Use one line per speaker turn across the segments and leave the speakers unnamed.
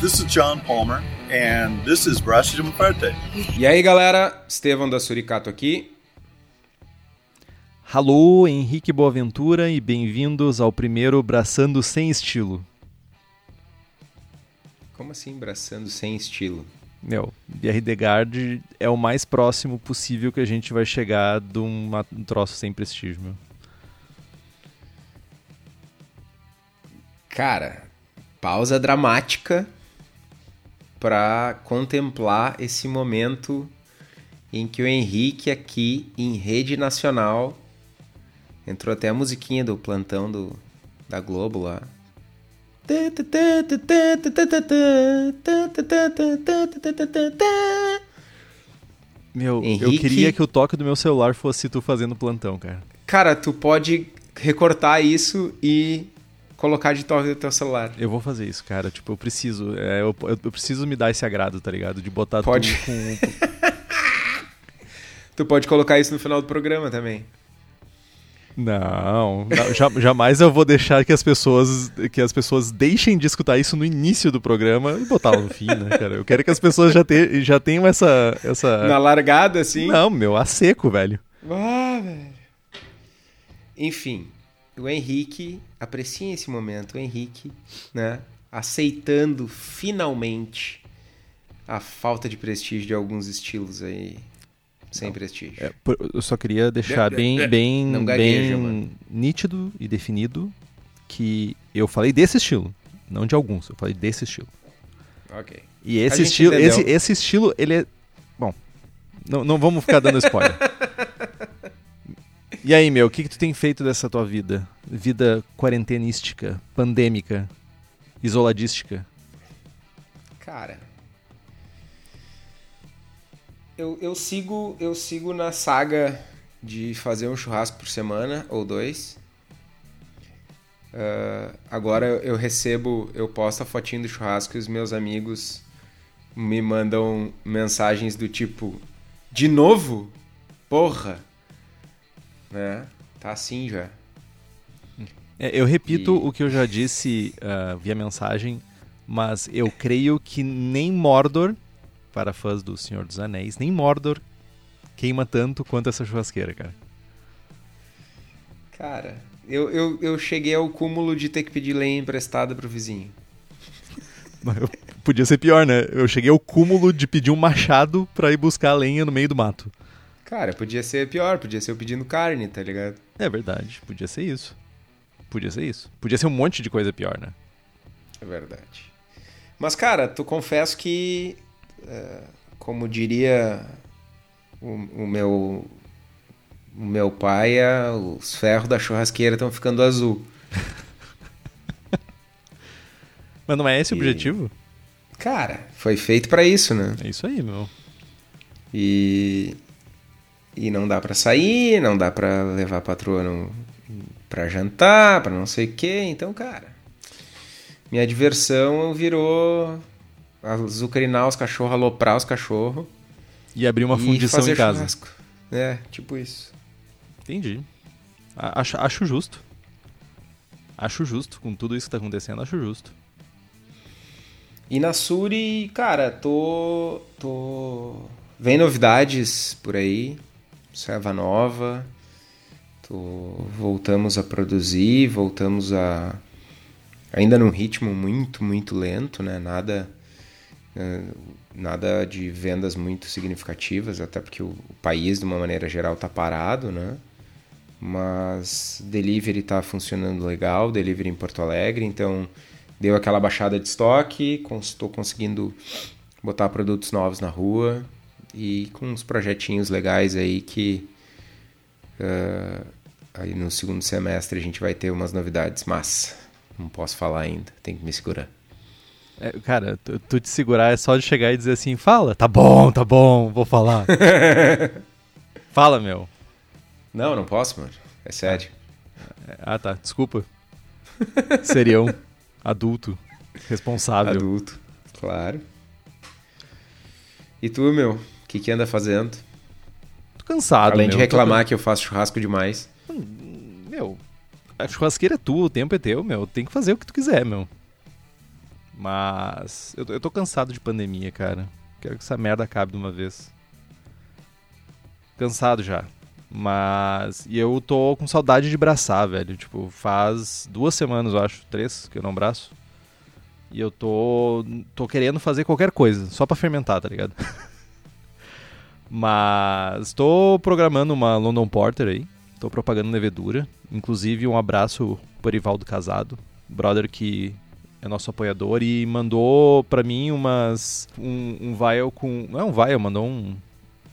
This is John Palmer, and this is Braço de Muerte.
E aí, galera, Estevão da Suricato aqui.
Alô, Henrique Boaventura e bem-vindos ao primeiro Braçando Sem Estilo.
Como assim, braçando sem estilo?
Meu, BRD é o mais próximo possível que a gente vai chegar de um troço sem prestígio, meu.
Cara, pausa dramática para contemplar esse momento em que o Henrique aqui em rede nacional entrou até a musiquinha do plantão do, da Globo lá.
Meu, Henrique... eu queria que o toque do meu celular fosse tu fazendo plantão, cara.
Cara, tu pode recortar isso e colocar de toque do teu celular.
Eu vou fazer isso, cara. Tipo, eu preciso. É, eu, eu, preciso me dar esse agrado, tá ligado? De botar
pode.
tudo
com. tu pode colocar isso no final do programa também.
Não, não jamais eu vou deixar que as pessoas que as pessoas deixem de escutar isso no início do programa e botar no fim, né, cara? Eu quero que as pessoas já, te, já tenham essa, essa.
Na largada, assim?
Não, meu, a seco, velho.
Ah, velho. Enfim, o Henrique, apreciem esse momento, o Henrique, né? Aceitando finalmente a falta de prestígio de alguns estilos aí sem prestígio. É,
eu só queria deixar bem, bem, gagueja, bem nítido e definido que eu falei desse estilo, não de alguns, eu falei desse estilo.
Ok.
E esse estilo, esse, esse estilo, ele é. Bom, não, não vamos ficar dando spoiler. e aí, meu, o que, que tu tem feito dessa tua vida? Vida quarentenística, pandêmica, isoladística?
Cara, eu, eu, sigo, eu sigo na saga de fazer um churrasco por semana ou dois. Uh, agora eu recebo, eu posto a fotinho do churrasco e os meus amigos me mandam mensagens do tipo: De novo? Porra! Né? Tá assim já.
É, eu repito e... o que eu já disse uh, via mensagem, mas eu creio que nem Mordor para fãs do Senhor dos Anéis, nem Mordor queima tanto quanto essa churrasqueira, cara.
Cara, eu, eu, eu cheguei ao cúmulo de ter que pedir lenha emprestada pro vizinho.
Podia ser pior, né? Eu cheguei ao cúmulo de pedir um machado pra ir buscar lenha no meio do mato.
Cara, podia ser pior, podia ser eu pedindo carne, tá ligado?
É verdade, podia ser isso. Podia ser isso. Podia ser um monte de coisa pior, né?
É verdade. Mas, cara, tu confesso que é, como diria o, o, meu o meu pai, é, os ferros da churrasqueira estão ficando azul.
Mas não é esse e... o objetivo?
Cara, foi feito para isso, né?
É isso aí, meu.
E e não dá para sair, não dá para levar a patroa no, pra jantar, para não sei o quê. Então, cara, minha diversão virou azucrinar os cachorros, aloprar os cachorros.
E abrir uma fundição em casa. Churrasco.
É, tipo isso.
Entendi. Acho, acho justo. Acho justo. Com tudo isso que tá acontecendo, acho justo.
E na Suri, cara, tô. tô. Vem novidades por aí. Serva nova. Tô... Voltamos a produzir, voltamos a. Ainda num ritmo muito, muito lento, né? Nada é, nada de vendas muito significativas, até porque o, país, de uma maneira geral, está parado, né? Mas delivery está funcionando legal, delivery em Porto Alegre, então deu aquela baixada de estoque, estou conseguindo botar produtos novos na rua e com uns projetinhos legais aí que uh, aí no segundo semestre a gente vai ter umas novidades, mas não posso falar ainda, tem que me segurar.
É, cara, tu, tu, te segurar é só de chegar e dizer assim, fala, tá bom, tá bom, vou falar. fala, meu.
Não, não posso, mano. É sério.
Ah, tá, desculpa. Serião, adulto, responsável.
Adulto, claro. E tu, meu, o que, que anda fazendo?
Tô cansado,
Além
meu,
de reclamar tô... que eu faço churrasco demais.
Meu, a churrasqueira é tua, o tempo é teu, meu. Tem que fazer o que tu quiser, meu. Mas eu, eu tô cansado de pandemia, cara. Quero que essa merda acabe de uma vez. Cansado já. Mas. E eu tô com saudade de braçar, velho. Tipo, faz duas semanas, eu acho, três, que eu não braço. E eu tô. tô querendo fazer qualquer coisa, só pra fermentar, tá ligado? Mas tô programando uma London Porter aí. Tô propagando levedura. Inclusive, um abraço pro Erivaldo Casado, brother que é nosso apoiador e mandou para mim umas um, um vial com não é um vial, mandou um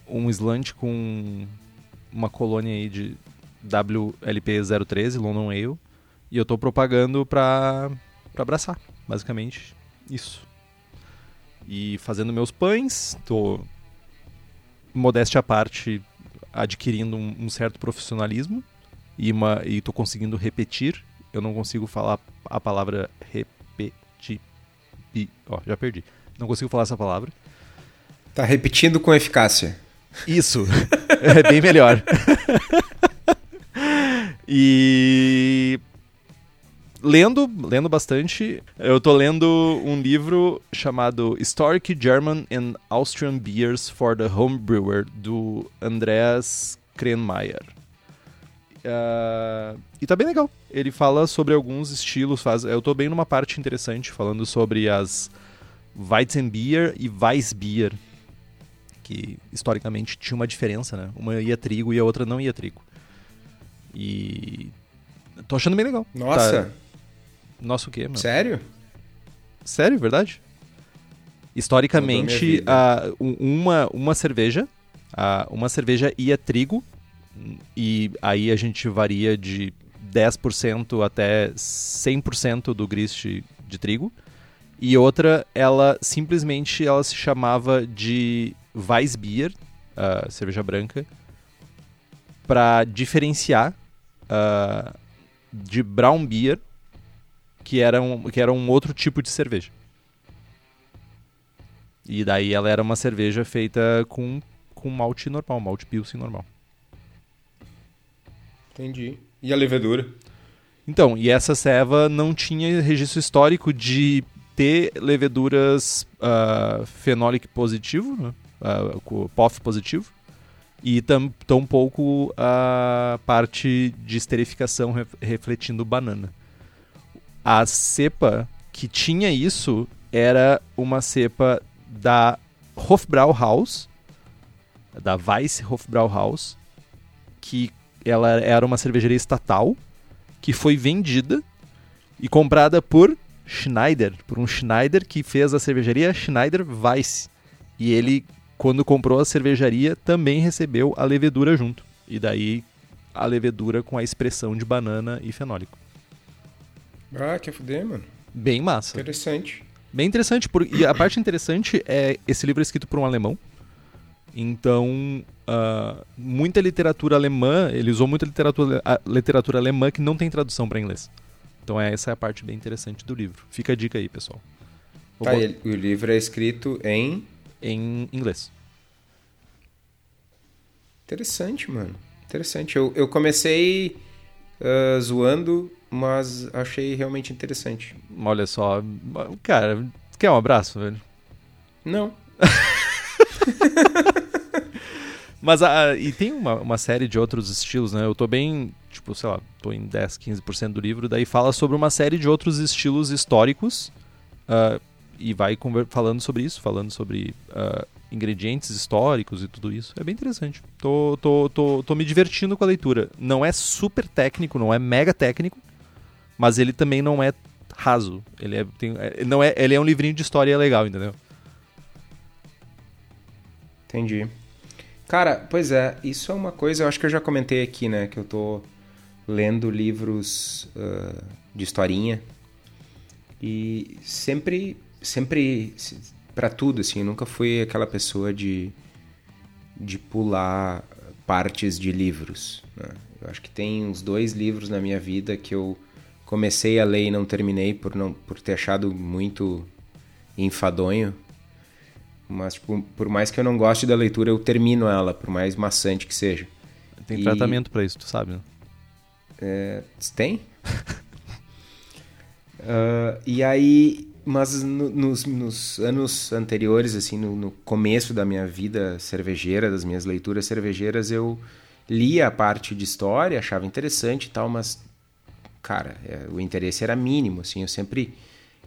um slant com uma colônia aí de WLP 013 London Ale e eu tô propagando para para abraçar, basicamente isso. E fazendo meus pães, tô modéstia à parte adquirindo um, um certo profissionalismo e uma e tô conseguindo repetir. Eu não consigo falar a palavra repetir. Ó, já perdi. Não consigo falar essa palavra.
Tá repetindo com eficácia.
Isso. é bem melhor. e lendo, lendo bastante. Eu tô lendo um livro chamado Historic German and Austrian Beers for the Homebrewer do Andreas Krenmeier. Uh, e tá bem legal. Ele fala sobre alguns estilos. Faz, eu tô bem numa parte interessante falando sobre as Weizenbier e Weissbier, que historicamente tinha uma diferença, né? Uma ia trigo e a outra não ia trigo. E tô achando bem legal.
Nossa.
Tá... Nossa o quê, mano?
Sério?
Sério, verdade? Historicamente, uh, uma, uma cerveja, uh, uma cerveja ia trigo e aí a gente varia de 10% até 100% do grist de trigo. E outra, ela simplesmente ela se chamava de Weissbier, uh, cerveja branca, para diferenciar uh, de Brown Beer, que era, um, que era um outro tipo de cerveja. E daí ela era uma cerveja feita com, com malte normal, malte pilsen normal.
Entendi. E a levedura?
Então, e essa ceva não tinha registro histórico de ter leveduras uh, fenólico positivo, né? uh, POF positivo, e tam, tão pouco a parte de esterificação re refletindo banana. A cepa que tinha isso era uma cepa da Hofbrauhaus, da Weiss Hofbrauhaus, que ela era uma cervejaria estatal que foi vendida e comprada por Schneider, por um Schneider que fez a cervejaria Schneider Weiss. E ele, quando comprou a cervejaria, também recebeu a levedura junto. E daí a levedura com a expressão de banana e fenólico.
Ah, quer fuder, mano.
Bem massa.
Interessante.
Bem interessante. Por... E a parte interessante é esse livro é escrito por um alemão. Então, uh, muita literatura alemã, ele usou muita literatura, literatura alemã que não tem tradução para inglês. Então, essa é a parte bem interessante do livro. Fica a dica aí, pessoal.
Tá, ele, o livro é escrito em.
Em inglês.
Interessante, mano. Interessante. Eu, eu comecei uh, zoando, mas achei realmente interessante.
Olha só. Cara, quer um abraço, velho?
Não.
Mas uh, e tem uma, uma série de outros estilos, né? Eu tô bem, tipo, sei lá, tô em 10, 15% do livro, daí fala sobre uma série de outros estilos históricos uh, e vai falando sobre isso, falando sobre uh, ingredientes históricos e tudo isso. É bem interessante. Tô, tô, tô, tô me divertindo com a leitura. Não é super técnico, não é mega técnico, mas ele também não é raso. Ele é, tem, é, não é, ele é um livrinho de história legal, entendeu?
Entendi. Cara, pois é, isso é uma coisa, eu acho que eu já comentei aqui, né? Que eu tô lendo livros uh, de historinha e sempre, sempre, para tudo, assim, eu nunca fui aquela pessoa de, de pular partes de livros. Né? Eu acho que tem uns dois livros na minha vida que eu comecei a ler e não terminei por, não, por ter achado muito enfadonho. Mas, tipo, por mais que eu não goste da leitura, eu termino ela, por mais maçante que seja.
Tem e... tratamento para isso, tu sabe, né?
É... Tem? uh, e aí, mas no, nos, nos, anos anteriores, assim, no, no, começo da minha vida cervejeira, das minhas leituras cervejeiras, eu lia a parte de história, achava interessante e tal, mas, cara, é, o interesse era mínimo, assim, eu sempre,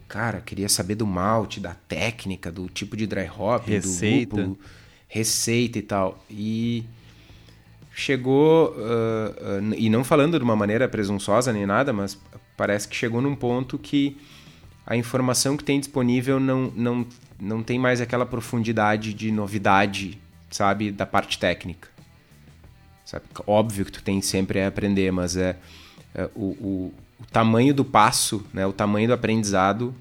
cara, queria saber do malte, da técnica, do tipo de dry hop,
receita.
do lúpulo, receita e tal. E chegou, uh, uh, e não falando de uma maneira presunçosa nem nada, mas parece que chegou num ponto que a informação que tem disponível não, não, não tem mais aquela profundidade de novidade, sabe, da parte técnica. Sabe? Óbvio que tu tem sempre a aprender, mas é, é o, o, o, tamanho do passo, né, o tamanho do aprendizado,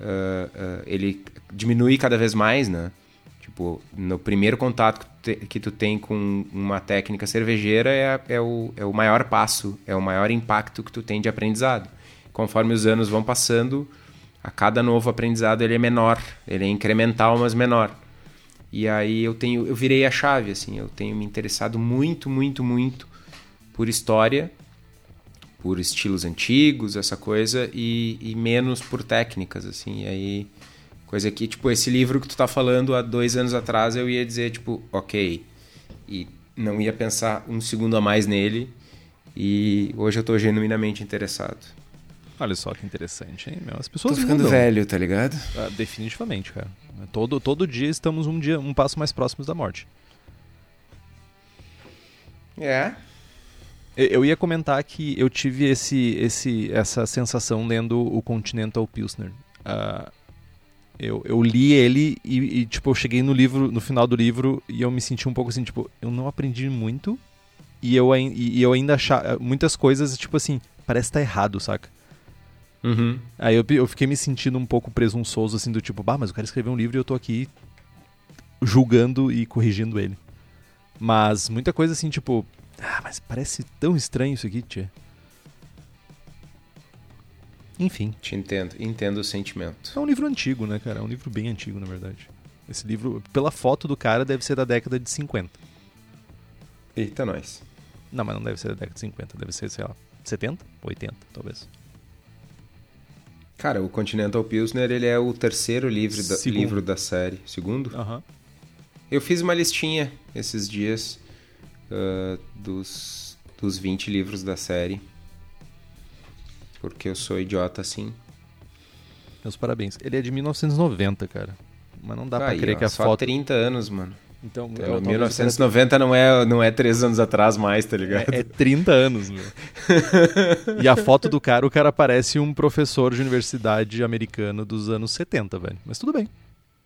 uh, uh, ele diminui cada vez mais, né? Tipo, no primeiro contato que tu, tem com uma técnica cervejeira é, é, o, é o maior passo, é o maior impacto que tu tem de aprendizado. Conforme os anos vão passando, a cada novo aprendizado ele é menor, ele é incremental, mas menor. E aí eu tenho, eu virei a chave assim, eu tenho me interessado muito, muito, muito por história, por estilos antigos, essa coisa e, e menos por técnicas assim. E aí coisa que tipo esse livro que tu tá falando há dois anos atrás eu ia dizer tipo, ok, e não ia pensar um segundo a mais nele. E hoje eu estou genuinamente interessado.
Olha só que interessante, hein? Meu, as pessoas
Tô ficando
mudam.
velho, tá ligado?
Ah, definitivamente, cara. Todo, todo dia estamos um dia um passo mais próximos da morte.
É.
Eu, eu ia comentar que eu tive esse, esse, essa sensação lendo o Continental Pilsner. Uh, eu, eu li ele e, e, tipo, eu cheguei no livro, no final do livro, e eu me senti um pouco assim, tipo, eu não aprendi muito. E eu, e, e eu ainda achava. Muitas coisas, tipo assim, parece estar tá errado, saca?
Uhum.
Aí eu, eu fiquei me sentindo um pouco presunçoso, assim, do tipo, bah, mas o cara escreveu um livro e eu tô aqui julgando e corrigindo ele. Mas muita coisa assim, tipo, ah, mas parece tão estranho isso aqui, tia. Enfim.
Te entendo, entendo o sentimento.
É um livro antigo, né, cara? É um livro bem antigo, na verdade. Esse livro, pela foto do cara, deve ser da década de 50.
Eita, nós.
Não, mas não deve ser da década de 50, deve ser, sei lá, 70, 80, talvez.
Cara, o Continental Pilsner ele é o terceiro livro da, livro da série. Segundo?
Uhum.
Eu fiz uma listinha esses dias uh, dos, dos 20 livros da série. Porque eu sou idiota assim.
Meus parabéns. Ele é de 1990, cara. Mas não dá
Aí,
pra crer
ó,
que a
só
foto.
30 anos, mano.
Então,
então eu, 1990 não é, não é 3 anos atrás mais, tá ligado?
É, é 30 anos, meu. e a foto do cara, o cara parece um professor de universidade americano dos anos 70, velho. Mas tudo bem.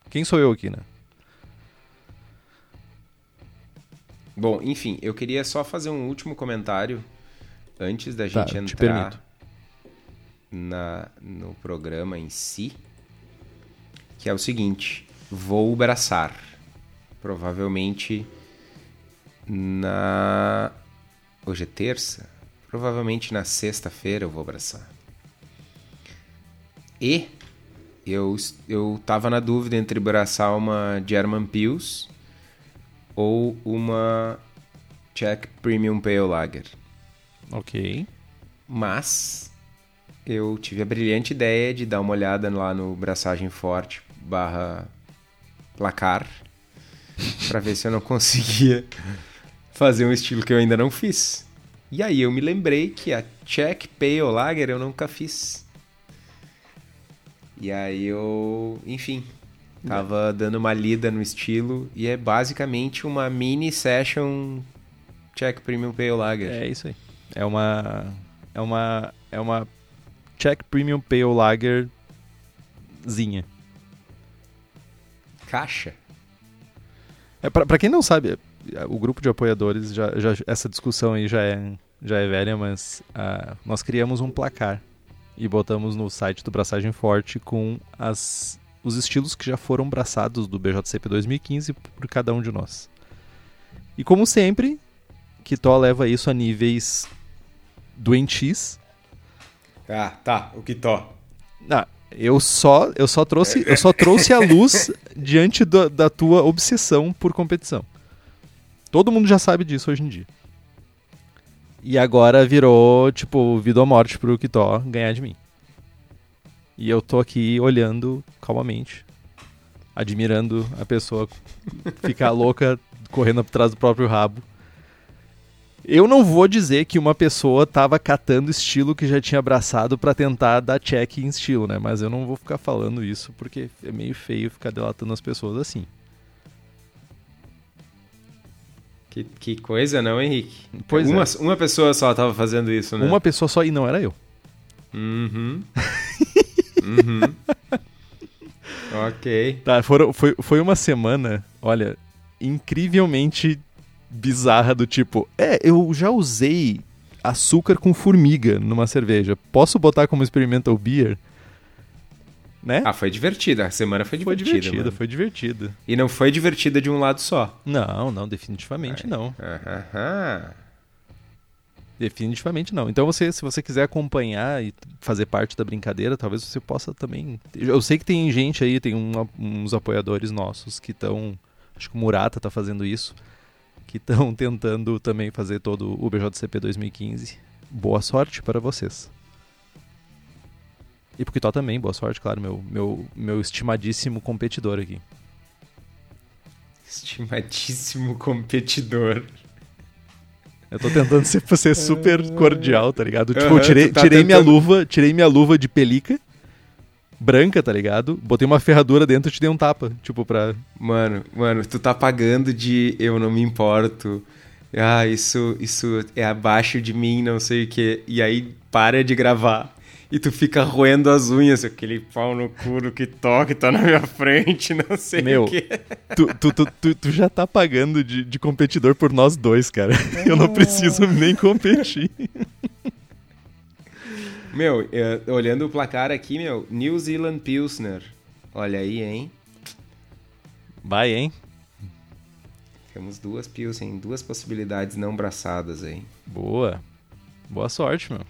Quem sou eu aqui, né?
Bom, enfim, eu queria só fazer um último comentário antes da
Tá,
gente
te
entrar na, no programa em si, que é o seguinte: vou braçar. Provavelmente na. Hoje é terça? Provavelmente na sexta-feira eu vou abraçar. E eu, eu tava na dúvida entre abraçar uma German Pils ou uma Czech Premium Pale Lager.
Ok.
Mas eu tive a brilhante ideia de dar uma olhada lá no Braçagem Forte barra placar para ver se eu não conseguia fazer um estilo que eu ainda não fiz. E aí eu me lembrei que a Czech Pale Lager eu nunca fiz. E aí eu, enfim, tava dando uma lida no estilo e é basicamente uma mini session Czech Premium Pale Lager.
É isso aí. É uma. É uma. É uma Czech Premium Pale Lagerzinha.
Caixa.
É, pra, pra quem não sabe, o grupo de apoiadores, já, já, essa discussão aí já é, já é velha, mas ah, nós criamos um placar e botamos no site do Braçagem Forte com as, os estilos que já foram braçados do BJCP 2015 por cada um de nós. E como sempre, Kitó leva isso a níveis doentios.
Ah, tá, o que tó.
Ah, eu só, eu só trouxe, eu só trouxe a luz diante da, da tua obsessão por competição. Todo mundo já sabe disso hoje em dia. E agora virou, tipo, vida ou morte pro Kitó ganhar de mim. E eu tô aqui olhando calmamente, admirando a pessoa ficar louca correndo atrás do próprio rabo. Eu não vou dizer que uma pessoa tava catando estilo que já tinha abraçado para tentar dar check em estilo, né? Mas eu não vou ficar falando isso porque é meio feio ficar delatando as pessoas assim.
Que, que coisa, não, Henrique?
Pois
uma,
é.
uma pessoa só tava fazendo isso, né?
Uma pessoa só e não era eu.
Uhum. uhum. ok.
Tá, foram, foi, foi uma semana, olha, incrivelmente bizarra do tipo, é, eu já usei açúcar com formiga numa cerveja. Posso botar como experimental beer? Né?
Ah, foi divertida. A semana foi
foi
divertida.
divertida,
mano.
foi divertida.
E não foi divertida de um lado só.
Não, não, definitivamente não.
Aham.
Definitivamente não. Então você, se você quiser acompanhar e fazer parte da brincadeira, talvez você possa também. Eu sei que tem gente aí, tem um- uns apoiadores nossos que estão. Acho que o Murata tá fazendo isso. Que estão tentando também fazer todo o BJCP 2015. Boa sorte para vocês. E pro Kitó também, boa sorte, claro, meu, meu, meu estimadíssimo competidor aqui.
Estimadíssimo competidor.
Eu tô tentando ser, ser super cordial, tá ligado? Tipo, eu tirei,
tá
tirei minha
tentando-
luva, tirei minha luva de pelica branca, tá ligado? Botei uma ferradura dentro e te dei um tapa, tipo, pra...
Mano, mano, tu tá pagando de eu não me importo. Ah, isso, isso é abaixo de mim, não sei o quê. E aí para de gravar. E tu fica roendo as unhas, aquele pau no cu que toca, tá na minha frente, não sei
Meu,
o quê.
Tu, tu, tu, tu, tu já tá pagando de, de competidor por nós dois, cara. Eu não preciso nem competir.
Meu, eh, olhando o placar aqui, meu, New Zealand Pilsner. Olha aí, hein?
Vai, hein?
Temos duas Pilsen, duas possibilidades não braçadas aí.
Boa. Boa sorte, meu.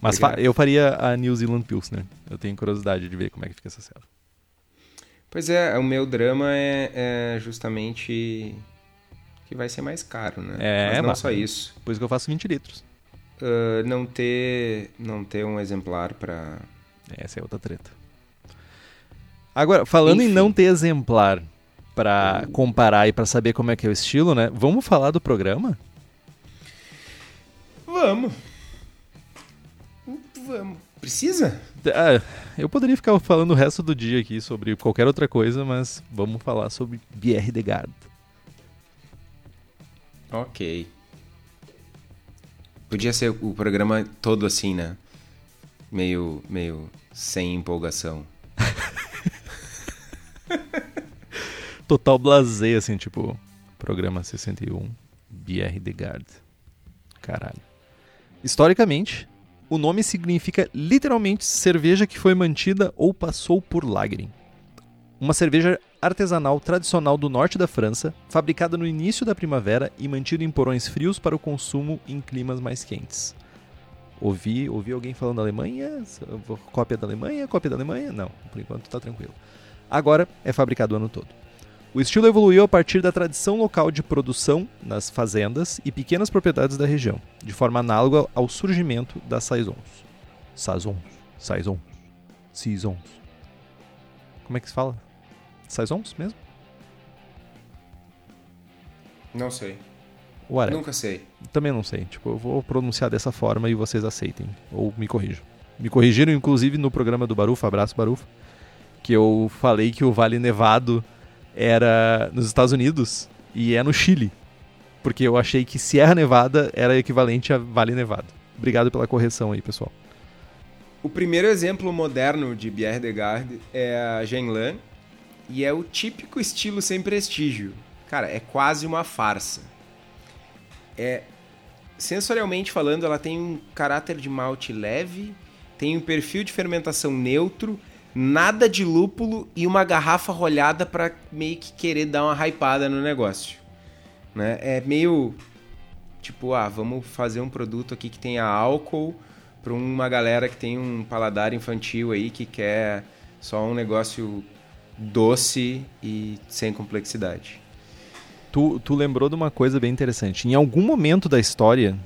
Mas fa- eu faria a New Zealand Pilsner. Eu tenho curiosidade de ver como é que fica essa cela.
Pois é, o meu drama é, é justamente que vai ser mais caro, né?
É,
Mas não
mas-
só isso.
Por isso que eu faço 20 litros.
Ah, não ter não ter um exemplar pra.
Essa é outra treta. Agora, falando em
Enfim.
não ter exemplar pra comparar e pra saber como é que é o estilo, né? Vamos falar do programa?
Vamos. Vamos. Precisa?
Ah, eu poderia ficar falando o resto do dia aqui sobre qualquer outra coisa, mas vamos falar sobre BR de Garde.
Ok. Podia ser o programa todo assim, né? Meio, meio sem empolgação.
Total blazer, assim, tipo, programa 61, BR de Garde. Caralho. Historicamente, o nome significa literalmente cerveja que foi mantida ou passou por lagrim. Uma cerveja artesanal tradicional do norte da França, fabricada no início da primavera e mantida em porões frios para o consumo em climas mais quentes. Ouvi, ouvi alguém falando Alemanha? Cópia da Alemanha? Cópia da Alemanha? Não, por enquanto tá tranquilo. Agora é fabricado o ano todo. O estilo evoluiu a partir da tradição local de produção nas fazendas e pequenas propriedades da região, de forma análoga ao surgimento das saisons. Saisons. Saisons. Saisons. Como é que se fala? Saisons mesmo?
Não sei. Nunca sei.
Também não sei. Tipo, eu vou pronunciar dessa forma e vocês aceitem. Ou me corrijam. Me corrigiram, inclusive, no programa do Barufa, abraço Barufa, que eu falei que o Vale Nevado era nos Estados Unidos e é no Chile. Porque eu achei que Sierra Nevada era equivalente a Vale Nevado. Obrigado pela correção aí, pessoal.
O primeiro exemplo moderno de Bière de Garde é a Genlan e é o típico estilo sem prestígio. Cara, é quase uma farsa. É sensorialmente falando, ela tem um caráter de malte leve, tem um perfil de fermentação neutro, nada de lúpulo e uma garrafa rolhada para meio que querer dar uma hypada no negócio. Né? É meio tipo, ah, vamos fazer um produto aqui que tenha álcool para uma galera que tem um paladar infantil aí que quer só um negócio doce e sem complexidade.
Tu, tu lembrou de uma coisa bem interessante. Em algum momento da história,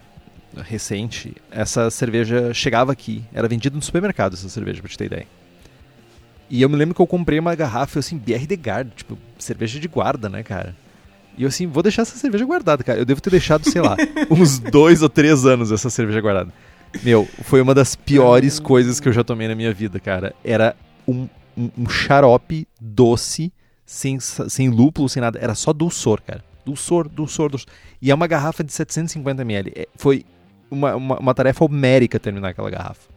recente, essa cerveja chegava aqui. Era vendida no supermercado essa cerveja, pra te ter ideia. E eu me lembro que eu comprei uma garrafa, assim, BR de Guard, tipo, cerveja de guarda, né, cara? E eu assim, vou deixar essa cerveja guardada, cara. Eu devo ter deixado, sei lá, uns dois ou três anos essa cerveja guardada. Meu, foi uma das piores coisas que eu já tomei na minha vida, cara. Era um, um, um xarope doce, sem, sem lúpulo, sem nada. Era só dulçor, cara. Dulçor, dulçor, dulçor. E é uma garrafa de 750ml. É, foi uma, uma, uma tarefa homérica terminar aquela garrafa.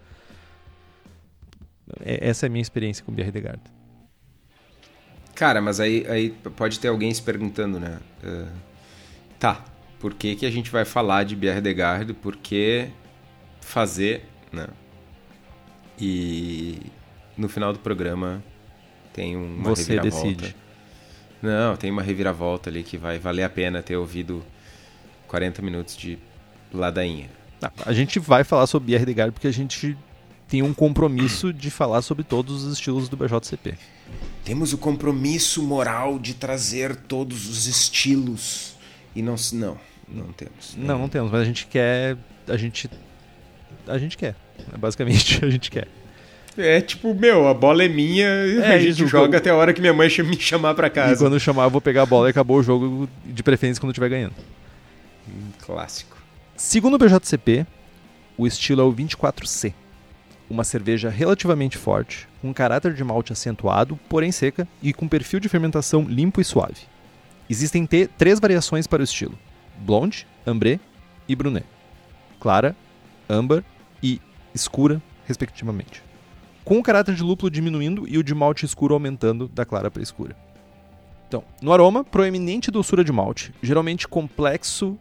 É, essa é a minha experiência com de Garde.
Cara, mas aí, aí pode ter alguém se perguntando, né? Uh, tá, por que, que a gente vai falar de Bière de Garde? Por que fazer, né? E no final do programa tem uma
Você reviravolta. decide.
Não, tem uma reviravolta ali que vai valer a pena ter ouvido 40 minutos de ladainha.
A gente vai falar sobre Garde porque a gente tem um compromisso de falar sobre todos os estilos do BJCP.
Temos o compromisso moral de trazer todos os estilos e não não não temos.
Não, não temos, mas a gente quer a gente a gente quer, basicamente a gente quer.
É tipo, meu, a bola é minha, é, a gente isso, joga até a hora que minha mãe me chamar para casa.
E quando chamar, eu vou pegar a bola e acabou o jogo, de preferência quando estiver ganhando.
Hum, clássico.
Segundo o BJCP, o estilo é o 24C uma cerveja relativamente forte, com caráter de malte acentuado, porém seca, e com perfil de fermentação limpo e suave. Existem três variações para o estilo: blonde, ambré e brunet. Clara, âmbar e escura, respectivamente. Com o caráter de lúpulo diminuindo e o de malte escuro aumentando da clara para escura. Então, no aroma, proeminente doçura de malte, geralmente complexo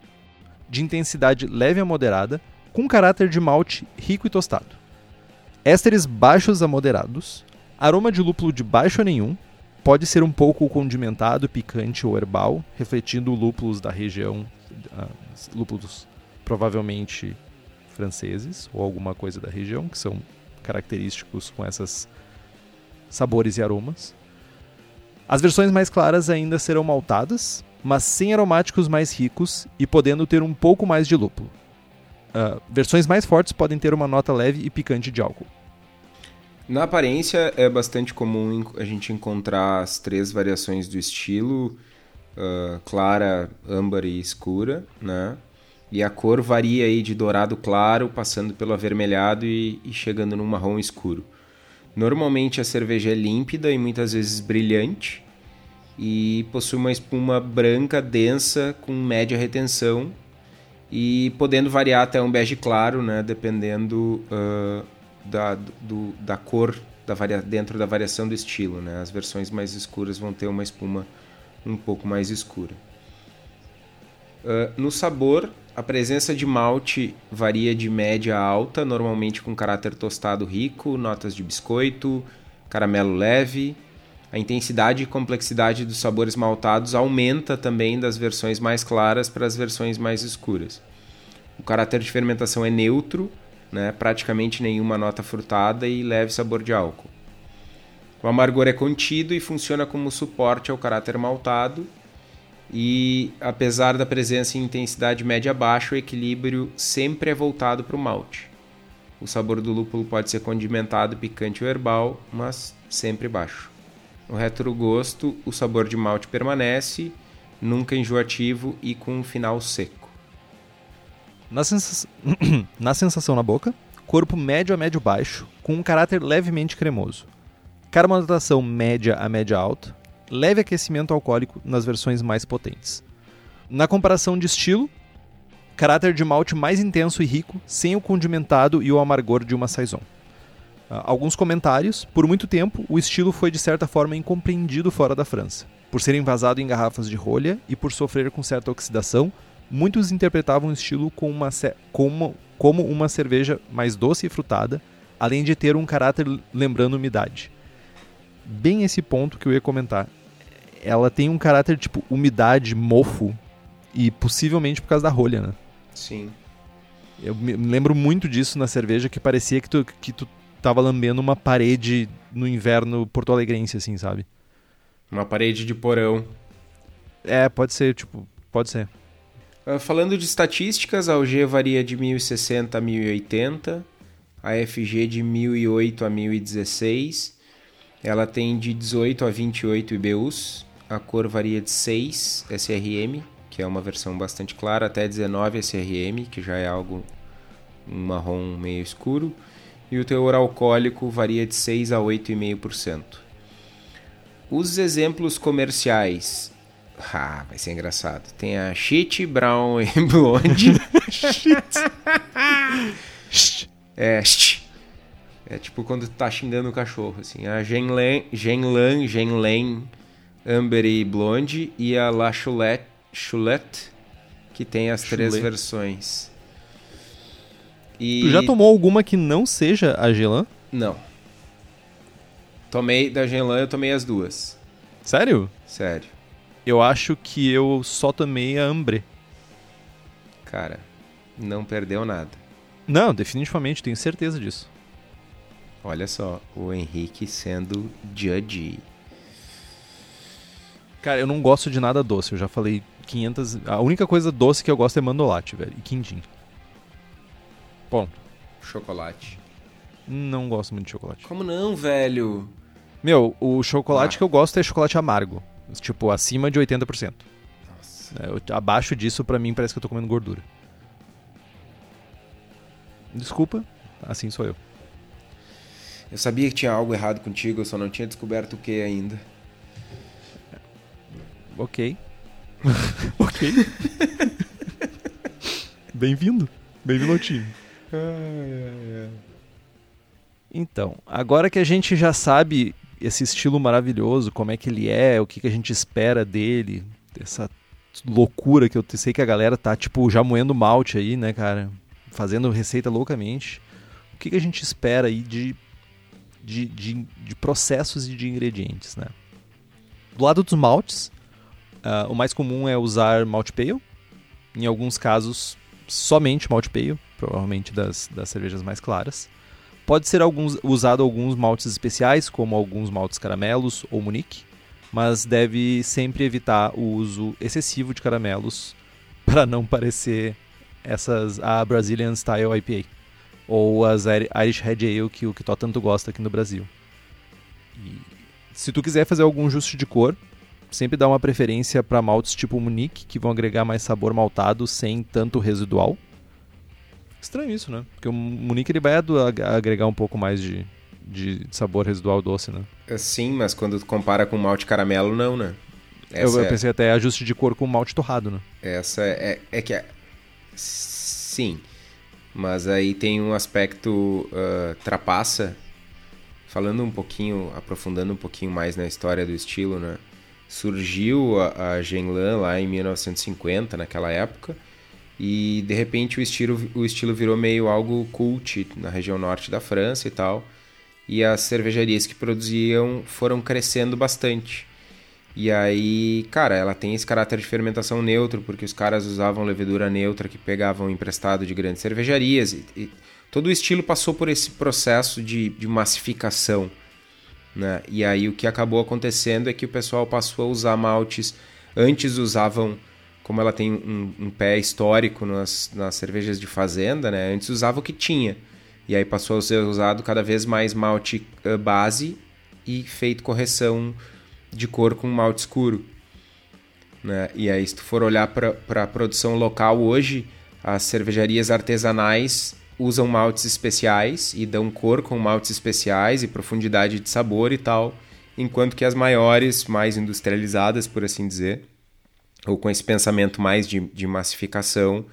de intensidade leve a moderada, com caráter de malte rico e tostado. Ésteres baixos a moderados, aroma de lúpulo de baixo a nenhum, pode ser um pouco condimentado, picante ou herbal, refletindo lúpulos da região, uh, lúpulos provavelmente franceses ou alguma coisa da região, que são característicos com esses sabores e aromas. As versões mais claras ainda serão maltadas, mas sem aromáticos mais ricos e podendo ter um pouco mais de lúpulo. Uh, versões mais fortes podem ter uma nota leve e picante de álcool.
Na aparência é bastante comum a gente encontrar as três variações do estilo, uh, clara, âmbar e escura, né? E a cor varia aí de dourado claro, passando pelo avermelhado e, e chegando no marrom escuro. Normalmente a cerveja é límpida e muitas vezes brilhante e possui uma espuma branca densa com média retenção e podendo variar até um bege claro, né, dependendo uh, da, do, da cor da varia, dentro da variação do estilo. Né? As versões mais escuras vão ter uma espuma um pouco mais escura. Uh, no sabor, a presença de malte varia de média a alta, normalmente com caráter tostado rico, notas de biscoito, caramelo leve, a intensidade e complexidade dos sabores maltados aumenta também das versões mais claras para as versões mais escuras. O caráter de fermentação é neutro, né, praticamente nenhuma nota frutada e leve sabor de álcool. O amargor é contido e funciona como suporte ao caráter maltado. E apesar da presença em intensidade média-baixa, o equilíbrio sempre é voltado para o malte. O sabor do lúpulo pode ser condimentado, picante ou herbal, mas sempre baixo. No retrogosto, o sabor de malte permanece, nunca enjoativo e com um final seco.
Na, sens... na sensação na boca, corpo médio a médio baixo, com um caráter levemente cremoso. Carbonatação média a média alta, leve aquecimento alcoólico nas versões mais potentes. Na comparação de estilo, caráter de malte mais intenso e rico, sem o condimentado e o amargor de uma saison. Uh, alguns comentários. Por muito tempo, o estilo foi de certa forma incompreendido fora da França. Por ser envasado em garrafas de rolha e por sofrer com certa oxidação, muitos interpretavam o estilo como uma, como, como uma cerveja mais doce e frutada, além de ter um caráter lembrando umidade. Bem esse ponto que eu ia comentar. Ela tem um caráter tipo umidade, mofo, e possivelmente por causa da rolha, né?
Sim.
Eu me lembro muito disso na cerveja, que parecia que tu, que tu tava lambendo uma parede no inverno porto-alegrense, assim, sabe?
Uma parede de porão.
É, pode ser, tipo, pode ser.
Uh, falando de estatísticas, a UG varia de 1060 a 1080, a FG de 1008 a 1016, ela tem de 18 a 28 IBUs, a cor varia de 6 SRM, que é uma versão bastante clara, até 19 SRM, que já é algo um marrom meio escuro, e o teor alcoólico varia de 6 a 8,5%. Os exemplos comerciais. Ah, vai ser engraçado. Tem a Shit, Brown e Blonde. é, é tipo quando tu tá xingando o cachorro, assim. A Genlan, Genlan, Genlan, Amber e Blonde e a La Choulette, Choulette que tem as Choulette. três versões.
E... Tu já tomou alguma que não seja a Gelan?
Não. Tomei da Gelan, eu tomei as duas.
Sério?
Sério.
Eu acho que eu só tomei a Ambre.
Cara, não perdeu nada.
Não, definitivamente, tenho certeza disso.
Olha só, o Henrique sendo judge.
Cara, eu não gosto de nada doce, eu já falei 500... A única coisa doce que eu gosto é mandolate, velho, e quindim. Bom.
Chocolate.
Não gosto muito de chocolate.
Como não, velho?
Meu, o chocolate ah. que eu gosto é chocolate amargo. Tipo, acima de 80%. Nossa. É, abaixo disso, para mim, parece que eu tô comendo gordura. Desculpa, assim sou eu.
Eu sabia que tinha algo errado contigo, eu só não tinha descoberto o que ainda.
Ok. ok. Bem-vindo. Bem-vindo ao time. Então, agora que a gente já sabe esse estilo maravilhoso, como é que ele é, o que, que a gente espera dele, essa loucura que eu sei que a galera tá, tipo, já moendo malte aí, né, cara? Fazendo receita loucamente. O que, que a gente espera aí de, de, de, de processos e de ingredientes, né? Do lado dos maltes, uh, o mais comum é usar malte pale. Em alguns casos, somente malte pale provavelmente das, das cervejas mais claras. Pode ser alguns, usado alguns maltes especiais, como alguns maltes caramelos ou Munique, mas deve sempre evitar o uso excessivo de caramelos para não parecer essas a Brazilian Style IPA ou as Irish Red Ale que o Kitó tanto gosta aqui no Brasil. E se tu quiser fazer algum ajuste de cor, sempre dá uma preferência para maltes tipo Munique, que vão agregar mais sabor maltado sem tanto residual. Estranho isso, né? Porque o Munique ele vai agregar um pouco mais de, de sabor residual doce, né?
É, sim, mas quando tu compara com malte caramelo, não, né?
Eu, eu, pensei é... até ajuste de cor com malte torrado, né?
Essa é, é, é que... É... Sim, mas aí tem um aspecto uh, trapaça. Falando um pouquinho, aprofundando um pouquinho mais na história do estilo, né? Surgiu a, a Genlan lá em 1950, naquela época, e de repente o estilo, o estilo virou meio algo cult na região norte da França e tal. E as cervejarias que produziam foram crescendo bastante. E aí, cara, ela tem esse caráter de fermentação neutro, porque os caras usavam levedura neutra que pegavam emprestado de grandes cervejarias. E, e todo o estilo passou por esse processo de, de massificação. Né? E aí o que acabou acontecendo é que o pessoal passou a usar maltes. Antes usavam como ela tem um, um pé histórico nas, nas cervejas de fazenda, né? Antes usava o que tinha. E aí passou a ser usado cada vez mais malte uh, base e feito correção de cor com malte escuro. Né? E aí, se tu for olhar para a produção local hoje, as cervejarias artesanais usam maltes especiais e dão cor com maltes especiais e profundidade de sabor e tal, enquanto que as maiores, mais industrializadas, por assim dizer, ou com esse pensamento mais de, de massificação,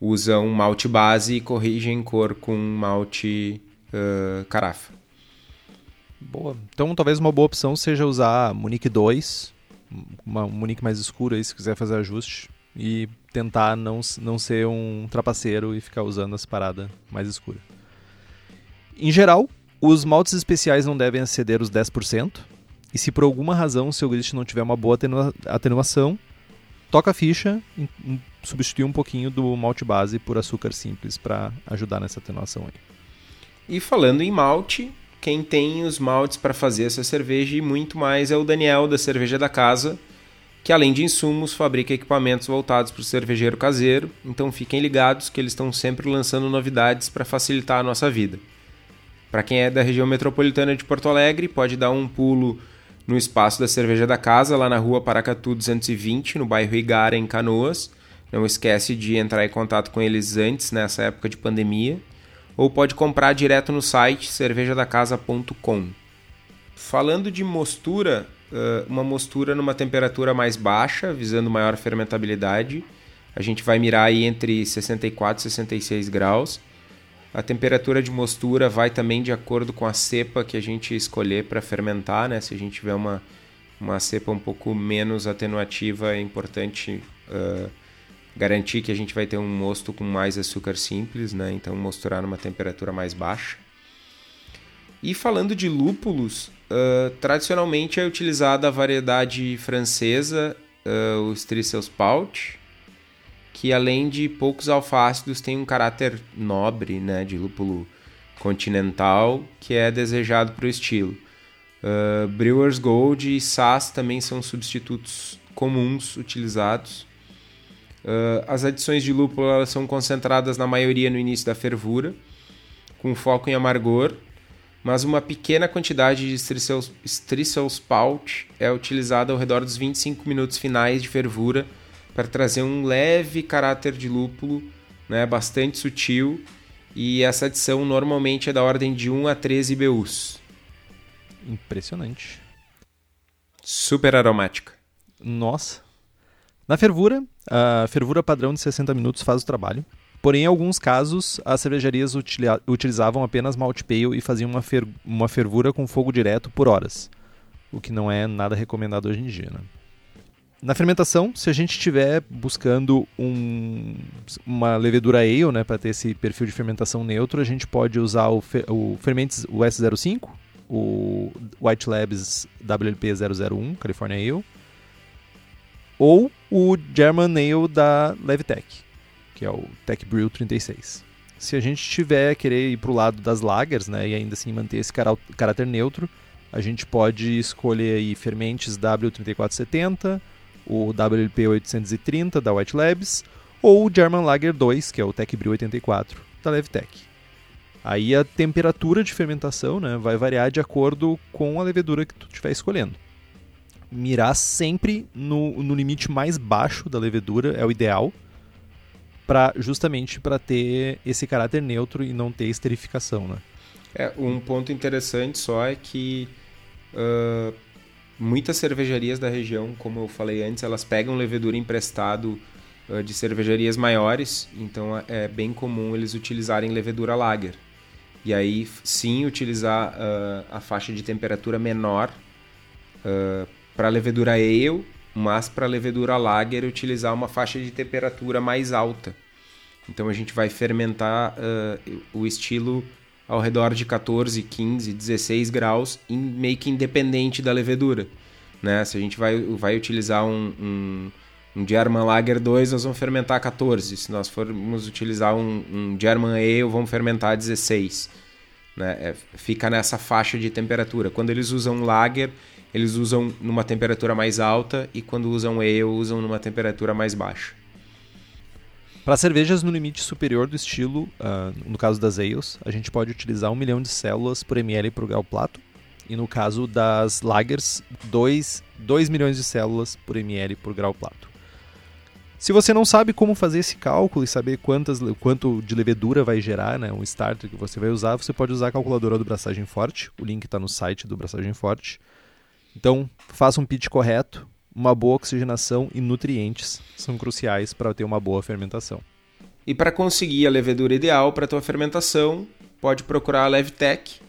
usam malte base e corrigem cor com malte uh, carafa.
Boa. Então talvez uma boa opção seja usar Munique 2, uma um Munique mais escuro aí se quiser fazer ajuste e tentar não, não ser um trapaceiro e ficar usando as paradas mais escuras. Em geral, os maltes especiais não devem exceder os 10%, e se por alguma razão o seu grist não tiver uma boa atenuação, toca a ficha e substitui um pouquinho do malte base por açúcar simples para ajudar nessa atenuação aí.
E falando em malte, quem tem os maltes para fazer essa cerveja e muito mais é o Daniel da Cerveja da Casa, que além de insumos fabrica equipamentos voltados para o cervejeiro caseiro, então fiquem ligados que eles estão sempre lançando novidades para facilitar a nossa vida. Para quem é da região metropolitana de Porto Alegre, pode dar um pulo no espaço da Cerveja da Casa, lá na rua Paracatu 220, no bairro Igara, em Canoas. Não esquece de entrar em contato com eles antes, nessa época de pandemia. Ou pode comprar direto no site cervejadacasa.com. Falando de mostura, uma mostura numa temperatura mais baixa, visando maior fermentabilidade. A gente vai mirar aí entre 64 e 66 graus. A temperatura de mostura vai também de acordo com a cepa que a gente escolher para fermentar, né? Se a gente tiver uma, uma cepa um pouco menos atenuativa, é importante uh, garantir que a gente vai ter um mosto com mais açúcar simples, né? Então mosturar numa temperatura mais baixa. E falando de lúpulos, uh, tradicionalmente é utilizada a variedade francesa, uh, o Strisselspaut, que além de poucos alfácidos tem um caráter nobre, né, de lúpulo continental, que é desejado para o estilo. Uh, Brewers Gold e Sass também são substitutos comuns utilizados. Uh, as adições de lúpulo elas são concentradas na maioria no início da fervura, com foco em amargor, mas uma pequena quantidade de Strisselspaut é utilizada ao redor dos 25 minutos finais de fervura para trazer um leve caráter de lúpulo, né, bastante sutil, e essa adição normalmente é da ordem de 1 a 13 BUs.
Impressionante.
Super aromática.
Nossa. Na fervura, a fervura padrão de 60 minutos faz o trabalho. Porém, em alguns casos, as cervejarias utilizavam apenas malt pale e faziam uma, fer uma fervura com fogo direto por horas, o que não é nada recomendado hoje em dia. Né? Na fermentação, se a gente estiver buscando um, uma levedura ale, né, para ter esse perfil de fermentação neutro, a gente pode usar o, o Fermentes o S05, o White Labs WLP 001, California Ale, ou o German Ale da Levitec, que é o Tech Brew 36. Se a gente tiver querer ir para o lado das lagers, né, e ainda assim manter esse caráter neutro, a gente pode escolher aí fermentes W3470, o WLP 830 da White Labs ou o German Lager 2, que é o Tech Brew 84 da Levtech. Aí a temperatura de fermentação né, vai variar de acordo com a levedura que tu estiver escolhendo. Mirar sempre no, no limite mais baixo da levedura é o ideal, para justamente para ter esse caráter neutro e não ter esterificação. Né?
É, um ponto interessante só é que uh, Muitas cervejarias da região, como eu falei antes, elas pegam levedura emprestado uh, de cervejarias maiores, então é bem comum eles utilizarem levedura lager. E aí sim utilizar uh, a faixa de temperatura menor uh, para levedura ale, mas para levedura lager utilizar uma faixa de temperatura mais alta. Então a gente vai fermentar o estilo ao redor de 14, 15, 16 graus, meio que independente da levedura. Né? Se a gente vai, vai utilizar um, um, um German Lager 2, nós vamos fermentar 14. Se nós formos utilizar um, um German Ale, vamos fermentar 16. Né? É, fica nessa faixa de temperatura. Quando eles usam Lager, eles usam numa temperatura mais alta e quando usam Ale, usam numa temperatura mais baixa.
Para cervejas no limite superior do estilo, uh, no caso das ales, a gente pode utilizar 1 milhão de células por ml por grau plato. E no caso das lagers, 2, 2 milhões de células por ml por grau plato. Se você não sabe como fazer esse cálculo e saber quantas, quanto de levedura vai gerar, né, um starter que você vai usar, você pode usar a calculadora do Braçagem Forte. O link está no site do Braçagem Forte. Então, faça um pitch correto, uma boa oxigenação e nutrientes são cruciais para ter uma boa fermentação.
E para conseguir a levedura ideal para a tua fermentação, pode procurar a Levtech,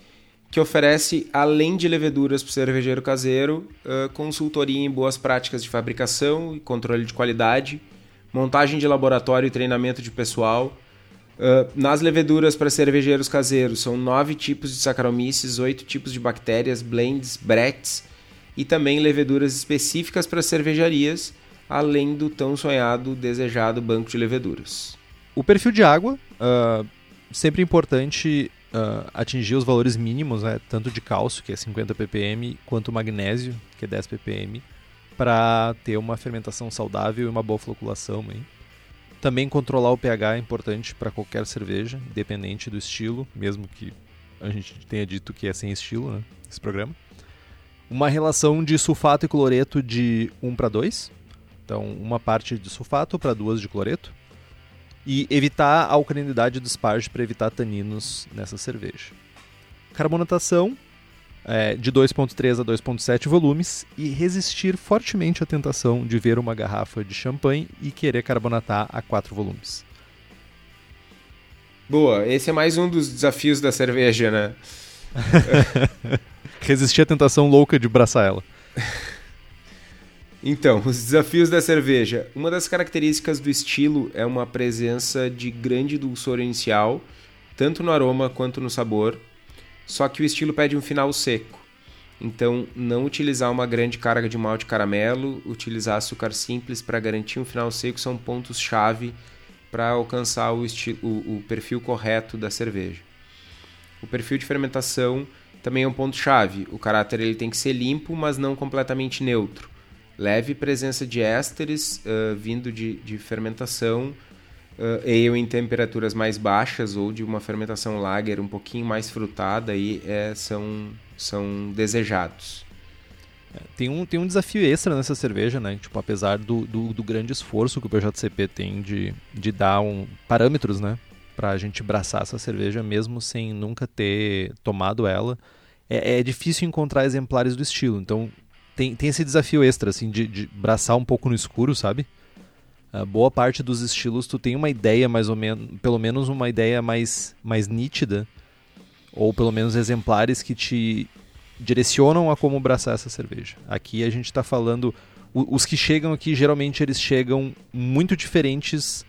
que oferece, além de leveduras para o cervejeiro caseiro, consultoria em boas práticas de fabricação e controle de qualidade, montagem de laboratório e treinamento de pessoal. nas leveduras para cervejeiros caseiros, são nove tipos de Saccharomyces, oito tipos de bactérias, blends, brechts e também leveduras específicas para cervejarias, além do tão sonhado, desejado banco de leveduras.
O perfil de água, uh, sempre importante uh, atingir os valores mínimos, né, tanto de cálcio, que é 50 ppm, quanto magnésio, que é 10 ppm, para ter uma fermentação saudável e uma boa floculação. Aí. Também controlar o pH é importante para qualquer cerveja, independente do estilo, mesmo que a gente tenha dito que é sem estilo, né, esse programa. Uma relação de sulfato e cloreto de 1 para 2. Então, uma parte de sulfato para duas de cloreto. E evitar a alcalinidade do esparge para evitar taninos nessa cerveja. Carbonatação é, de 2.3 a 2.7 volumes e resistir fortemente à tentação de ver uma garrafa de champanhe e querer carbonatar a 4 volumes.
Boa, esse é mais um dos desafios da cerveja, né?
resistir à tentação louca de braçar ela.
Então, os desafios da cerveja. Uma das características do estilo é uma presença de grande dulçor inicial, tanto no aroma quanto no sabor, só que o estilo pede um final seco. Então, não utilizar uma grande carga de malte caramelo, utilizar açúcar simples para garantir um final seco são pontos-chave para alcançar o, o, o perfil correto da cerveja. O perfil de fermentação também é um ponto-chave. O caráter ele tem que ser limpo, mas não completamente neutro. Leve presença de ésteres uh, vindo de, de fermentação uh, ale em temperaturas mais baixas ou de uma fermentação lager um pouquinho mais frutada aí é, são, são desejados.
É, tem um, tem um desafio extra nessa cerveja, né? Tipo, apesar do, do, do, grande esforço que o PJCP tem de, de dar um, parâmetros, né? Pra gente braçar essa cerveja, mesmo sem nunca ter tomado ela, é, é difícil encontrar exemplares do estilo. Então, tem, tem esse desafio extra, assim, de, de braçar um pouco no escuro, sabe? Uh, boa parte dos estilos tu tem uma ideia mais ou menos, pelo menos uma ideia mais, mais nítida, ou pelo menos exemplares que te direcionam a como braçar essa cerveja. Aqui a gente está falando, os que chegam aqui geralmente eles chegam muito diferentes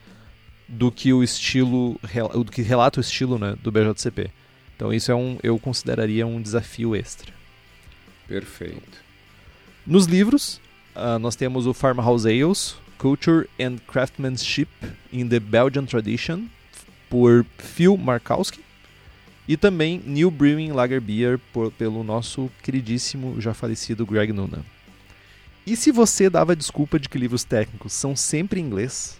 do que o estilo, do que relata o estilo né, do BJCP. Então isso é um, eu consideraria um desafio extra.
Perfeito.
Nos livros, uh, nós temos o Farmhouse Ales, Culture and Craftsmanship in the Belgian Tradition, por Phil Markowski. E também New Brewing Lager Beer, por, pelo nosso queridíssimo, já falecido Greg Noonan. E se você dava desculpa de que livros técnicos são sempre em inglês,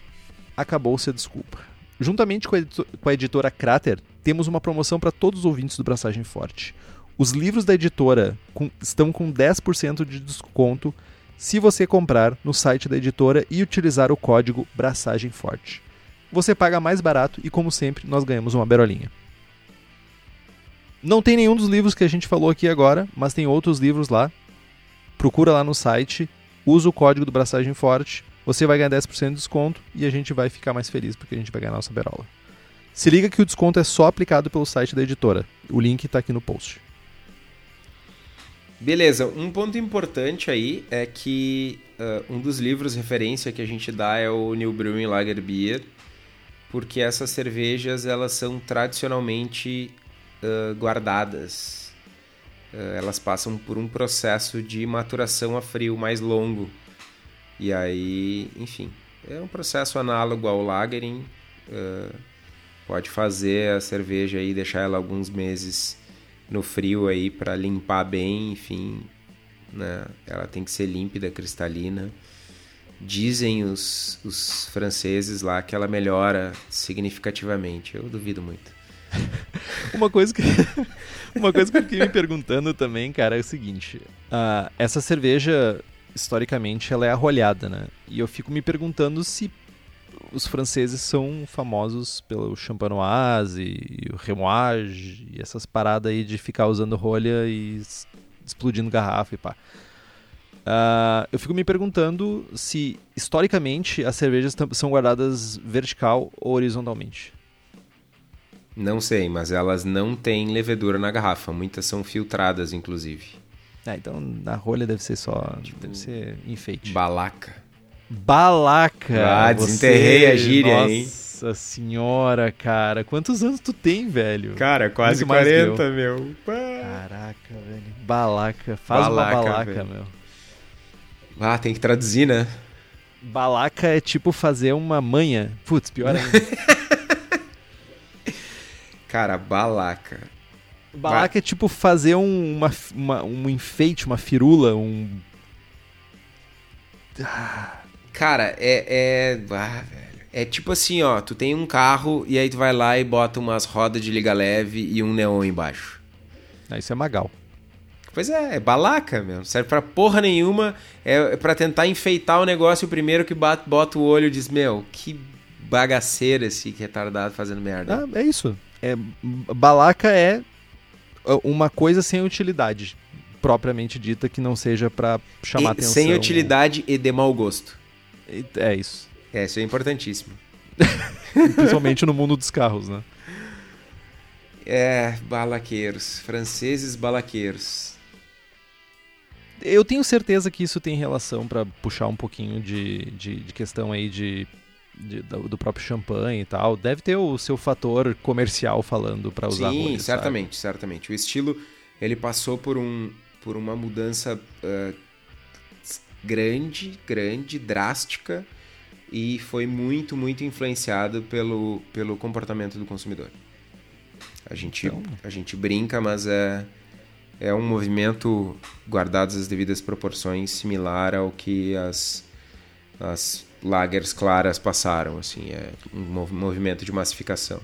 acabou-se a desculpa. Juntamente com a, com a editora Crater, temos uma promoção para todos os ouvintes do Braçagem Forte. Os livros da editora com, estão com 10% de desconto se você comprar no site da editora e utilizar o código Braçagem Forte. Você paga mais barato e, como sempre, nós ganhamos uma berolinha. Não tem nenhum dos livros que a gente falou aqui agora, mas tem outros livros lá. Procura lá no site, usa o código do Braçagem Forte, você vai ganhar 10% de desconto e a gente vai ficar mais feliz porque a gente vai ganhar nossa berola. Se liga que o desconto é só aplicado pelo site da editora. O link está aqui no post.
Beleza, um ponto importante aí é que uh, um dos livros referência que a gente dá é o New Brewing Lager Beer, porque essas cervejas elas são tradicionalmente uh, guardadas. Uh, elas passam por um processo de maturação a frio mais longo. E aí, enfim, é um processo análogo ao lagering. pode fazer a cerveja e deixar ela alguns meses no frio aí para limpar bem, enfim, né? Ela tem que ser límpida, cristalina. Dizem os, os franceses lá que ela melhora significativamente. Eu duvido muito.
uma coisa que uma coisa que eu fiquei me perguntando também, cara, é o seguinte: uh, essa cerveja historicamente ela é arrolhada, né? E eu fico me perguntando se os franceses são famosos pelo champanoise e o remoage e essas paradas aí de ficar usando rolha e explodindo garrafa e pá. Uh, eu fico me perguntando se, historicamente, as cervejas são guardadas vertical ou horizontalmente.
Não sei, mas elas não têm levedura na garrafa. Muitas são filtradas, inclusive.
Ah, então na rolha deve ser só. Tipo, deve ser enfeite.
Balaca.
Balaca.
Ah, desenterrei a gíria,
Nossa
hein?
Nossa senhora, cara. Quantos anos tu tem, velho?
Cara, quase Muito 40, meu.
Caraca, velho. Balaca. Faz balaca, uma balaca, velho. meu.
Ah, tem que traduzir, né?
Balaca é tipo fazer uma manha. Putz, pior ainda.
cara, balaca.
Balaca ba é tipo fazer um, uma, uma, um enfeite, uma firula, um
Cara, é. É, ah, velho. é tipo assim, ó. Tu tem um carro e aí tu vai lá e bota umas rodas de liga leve e um neon embaixo.
Ah, isso é magal.
Pois é, é balaca mesmo. Serve pra porra nenhuma. É, é pra tentar enfeitar o negócio. O primeiro que bate, bota o olho diz: Meu, que bagaceira esse retardado fazendo merda.
Ah, é isso. É, balaca é uma coisa sem utilidade propriamente dita que não seja para chamar
e,
atenção.
Sem utilidade e de mau gosto.
É isso.
É, isso é importantíssimo.
Principalmente no mundo dos carros, né?
É, balaqueiros. Franceses balaqueiros.
Eu tenho certeza que isso tem relação para puxar um pouquinho de, de, de questão aí de, de, do próprio champanhe e tal. Deve ter o seu fator comercial falando para usar
Sim, certamente,
sabe?
certamente. O estilo, ele passou por um, por uma mudança uh, grande, grande, drástica e foi muito, muito influenciado pelo, pelo comportamento do consumidor. A gente, então... a gente brinca, mas é, é um movimento, guardadas as devidas proporções, similar ao que as, as lagers claras passaram. Assim, é um movimento de massificação.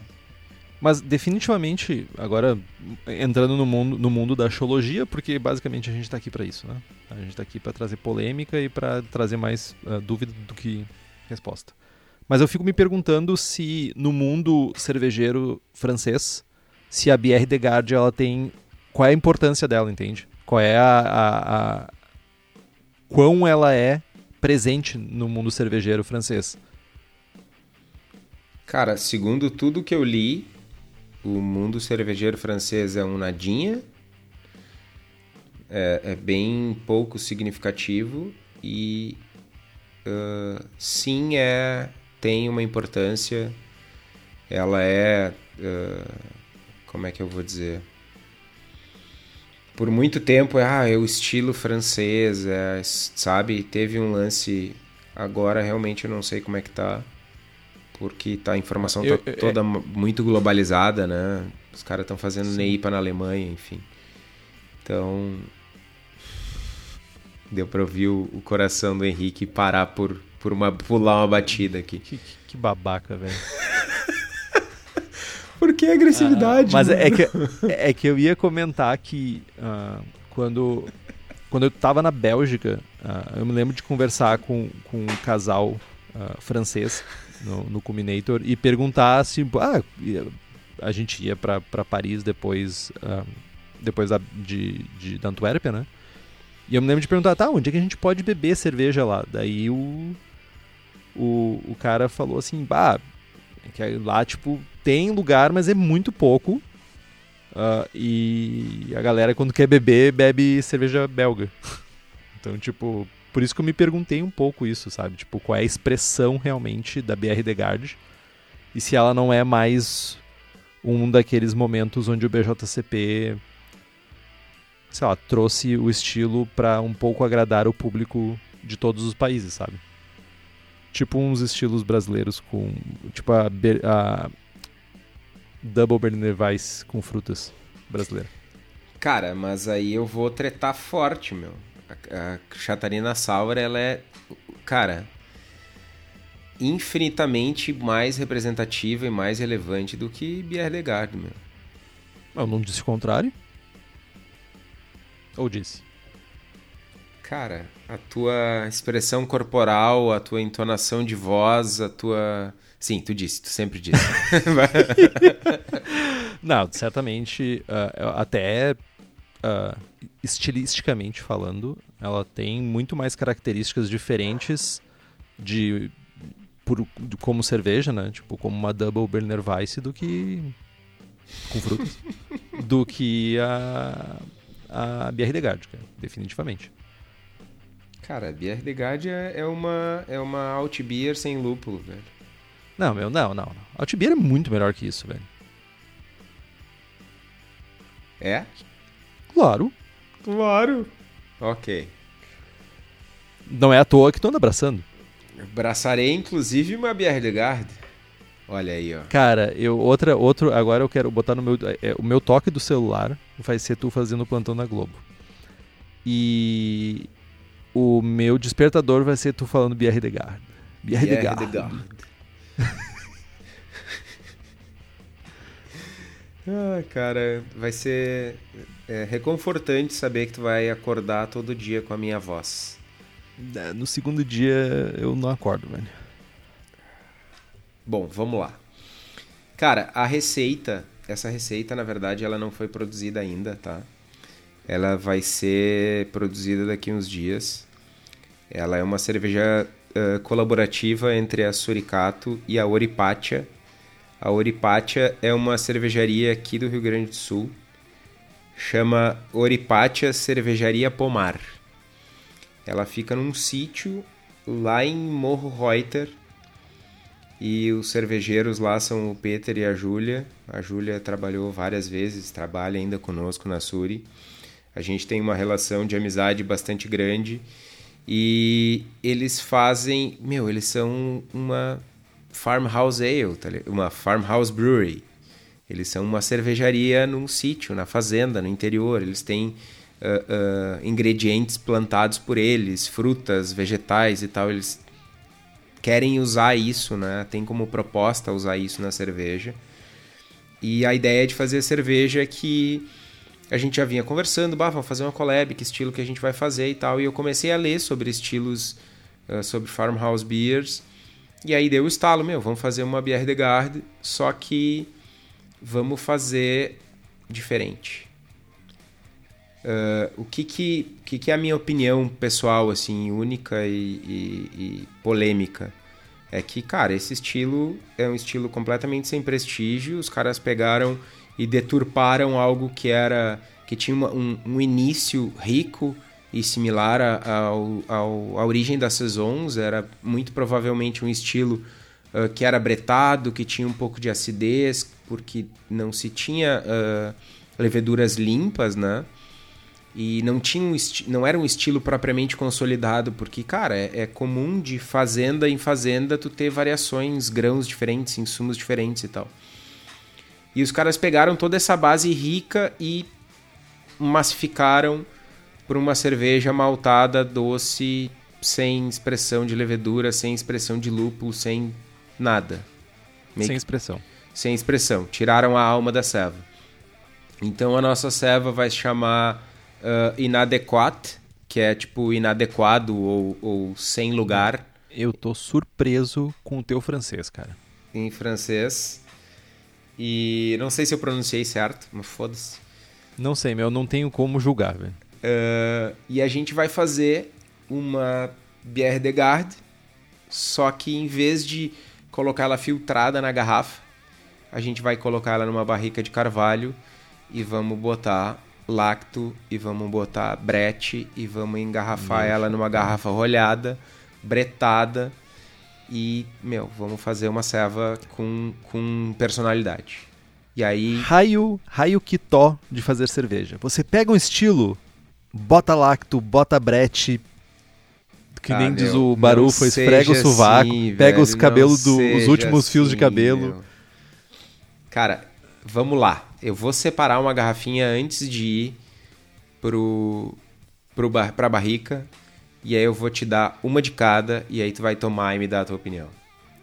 Mas definitivamente, agora entrando no mundo, no mundo da axiologia, porque basicamente a gente está aqui para isso, né? A gente está aqui para trazer polêmica e para trazer mais uh, dúvida do que resposta. Mas eu fico me perguntando se no mundo cervejeiro francês, se a Bière de Garde ela tem qual é a importância dela, entende? Qual é a, a, a quão ela é presente no mundo cervejeiro francês?
Cara, segundo tudo que eu li, o mundo cervejeiro francês é um nadinha, é, é bem pouco significativo e uh, sim é tem uma importância. Ela é uh, como é que eu vou dizer? Por muito tempo, ah, é o estilo francês, é, sabe? Teve um lance. Agora realmente eu não sei como é que tá porque tá, a informação eu, tá toda muito globalizada, né? Os caras estão fazendo sim. NEIPA na Alemanha, enfim. Então, deu para ouvir o, o, coração do Henrique parar por, por uma, pular uma batida aqui.
Que, que, que babaca, velho.
por que agressividade?
Ah, mas é que, é que eu ia comentar que uh, quando, quando eu tava na Bélgica, uh, eu me lembro de conversar com, com um casal francês no, no Culminator e perguntar se ah, a gente ia para Paris depois, depois da, de, de, da Antuérpia, né? E eu me lembro de perguntar, tá, onde é que a gente pode beber cerveja lá? Daí o, o, o cara falou assim, bah, que lá, tipo, tem lugar, mas é muito pouco. Uh, e a galera, quando quer beber, bebe cerveja belga. então, tipo, por isso que eu me perguntei um pouco isso, sabe? Tipo, qual é a expressão realmente da BR Guard e se ela não é mais um daqueles momentos onde o BJCP, sei lá, trouxe o estilo para um pouco agradar o público de todos os países, sabe? Tipo uns estilos brasileiros com, tipo a, a Double Berliner Weiss com frutas brasileira.
Cara, mas aí eu vou tretar forte, meu a, Catarina Sauer, ela é, cara, infinitamente mais representativa e mais relevante do que Bierlegard, meu.
Eu não disse o contrário? Ou disse?
Cara, a tua expressão corporal, a tua entonação de voz, a tua. Sim, tu disse, tu sempre disse.
não, certamente, uh, até uh, estilisticamente falando, ela tem muito mais características diferentes de, por, de como cerveja, né? Tipo, como uma Double Berliner Weiss do que com frutas do que a a Bierredegard, cara, definitivamente.
Cara, a Bierredegard é, é uma é uma alt beer sem lúpulo, velho.
Não, meu, não, não, não. Alt beer é muito melhor que isso, velho.
É?
Claro.
Claro. Ok.
Não é à toa que estão abraçando.
Abraçarei, inclusive, uma Bierdegaard. Olha aí, ó.
Cara, eu outra outro agora eu quero botar no meu é, o meu toque do celular vai ser tu fazendo plantão na Globo. E o meu despertador vai ser tu falando Bierredegard.
Bierredegard. ah, cara, vai ser é, reconfortante saber que tu vai acordar todo dia com a minha voz.
No segundo dia eu não acordo, velho.
Bom, vamos lá. Cara, a receita, essa receita na verdade ela não foi produzida ainda, tá? Ela vai ser produzida daqui uns dias. Ela é uma cerveja uh, colaborativa entre a Suricato e a Oripatia. A Oripatia é uma cervejaria aqui do Rio Grande do Sul. Chama Oripatia Cervejaria Pomar. Ela fica num sítio lá em Morro Reuter. E os cervejeiros lá são o Peter e a Júlia. A Júlia trabalhou várias vezes, trabalha ainda conosco na Suri. A gente tem uma relação de amizade bastante grande e eles fazem, meu, eles são uma farmhouse ale, tá uma farmhouse brewery. Eles são uma cervejaria num sítio, na fazenda, no interior. Eles têm uh, uh, ingredientes plantados por eles, frutas, vegetais e tal. Eles querem usar isso, né? Tem como proposta usar isso na cerveja. E a ideia de fazer cerveja é que a gente já vinha conversando, bah, vamos fazer uma collab, que estilo que a gente vai fazer e tal. E eu comecei a ler sobre estilos, uh, sobre farmhouse beers. E aí deu o estalo, meu, vamos fazer uma Bière de Garde, só que vamos fazer diferente. Uh, o que que, que que é a minha opinião pessoal, assim, única e, e, e polêmica? É que, cara, esse estilo é um estilo completamente sem prestígio. Os caras pegaram e deturparam algo que era que tinha uma, um, um, início rico e similar ao, ao, à origem das saisons, era muito provavelmente um estilo uh, que era bretado, que tinha um pouco de acidez, porque não se tinha uh, leveduras limpas, né? E não, tinha um não era um estilo propriamente consolidado, porque, cara, é, é comum de fazenda em fazenda tu ter variações, grãos diferentes, insumos diferentes e tal. E os caras pegaram toda essa base rica e massificaram para uma cerveja maltada, doce, sem expressão de levedura, sem expressão de lúpulo, sem nada.
Sem expressão.
Sem expressão. Tiraram a alma da ceva. Então a nossa ceva vai se chamar uh, Inadequat, que é tipo inadequado ou, ou sem lugar.
Eu tô surpreso com o teu francês, cara.
Em francês. E não sei se eu pronunciei certo, mas foda-se.
Não sei, meu, não tenho como julgar, velho.
Uh, e a gente vai fazer uma Bière de Garde, só que em vez de colocar ela filtrada na garrafa, a gente vai colocar ela numa barrica de carvalho e vamos botar lacto e vamos botar brete e vamos engarrafar Meu ela numa garrafa rolhada, bretada e, meu, vamos fazer uma serva com, com personalidade. E aí.
Raio, raio quitó de fazer cerveja. Você pega um estilo, bota lacto, bota brete, que ah, nem meu, diz o Barufa, esfrega o sovaco, assim, pega velho, os cabelos do, os últimos assim, fios de assim, cabelo. Meu.
Cara, vamos lá. Eu vou separar uma garrafinha antes de ir pro, pro bar, pra barrica e aí eu vou te dar uma de cada e aí tu vai tomar e me dar a tua opinião.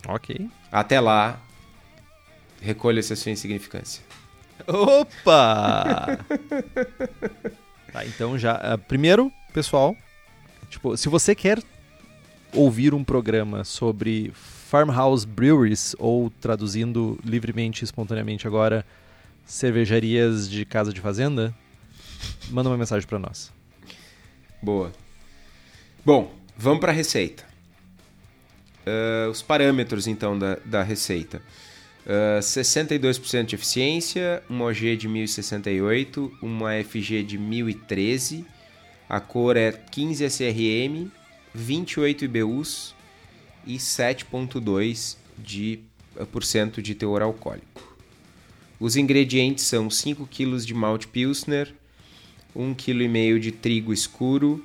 Ok.
Até lá, recolha-se a sua insignificância.
Opa! tá, então já. Uh, primeiro, pessoal, tipo, se você quer ouvir um programa sobre farmhouse breweries, ou traduzindo livremente e espontaneamente agora, cervejarias de casa de fazenda, manda uma mensagem para nós.
Boa. Bom, vamos para a receita. Uh, os parâmetros, então, da, da receita. Uh, 62% de eficiência, uma OG de 1068, uma FG de 1013, a cor é 15 SRM, 28 IBUs e 7,2% de, uh, por de teor alcoólico. Os ingredientes são 5 kg de malte pilsner, 1,5 kg de trigo escuro,